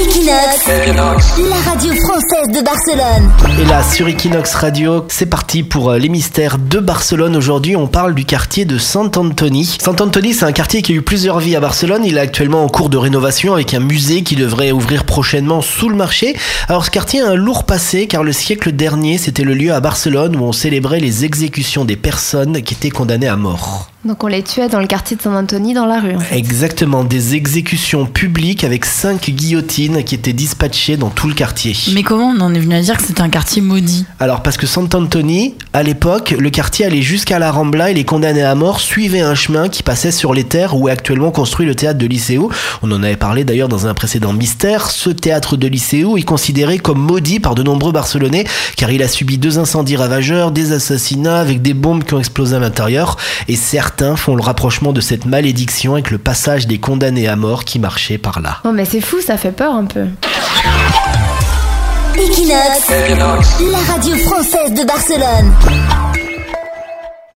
Equinox, la radio française de Barcelone. Et là, sur Equinox Radio, c'est parti pour euh, les mystères de Barcelone. Aujourd'hui, on parle du quartier de Sant-Antoni. Sant-Antoni, c'est un quartier qui a eu plusieurs vies à Barcelone. Il est actuellement en cours de rénovation avec un musée qui devrait ouvrir prochainement sous le marché. Alors, ce quartier a un lourd passé car le siècle dernier, c'était le lieu à Barcelone où on célébrait les exécutions des personnes qui étaient condamnées à mort. Donc on les tuait dans le quartier de Saint-Anthony, dans la rue. En fait. Exactement, des exécutions publiques avec cinq guillotines qui étaient dispatchées dans tout le quartier. Mais comment on en est venu à dire que c'était un quartier maudit? Alors parce que Sant'Antoni, à l'époque, le quartier allait jusqu'à la Rambla et les condamnés à mort suivaient un chemin qui passait sur les terres où est actuellement construit le théâtre de Lycéo. On en avait parlé d'ailleurs dans un précédent mystère. Ce théâtre de Lycéo est considéré comme maudit par de nombreux Barcelonais car il a subi deux incendies ravageurs, des assassinats avec des bombes qui ont explosé à l'intérieur et certains font le rapprochement de cette malédiction avec le passage des condamnés à mort qui marchaient par là. Oh mais c'est fou, ça fait peur un peu. Equinox, la radio française de Barcelone.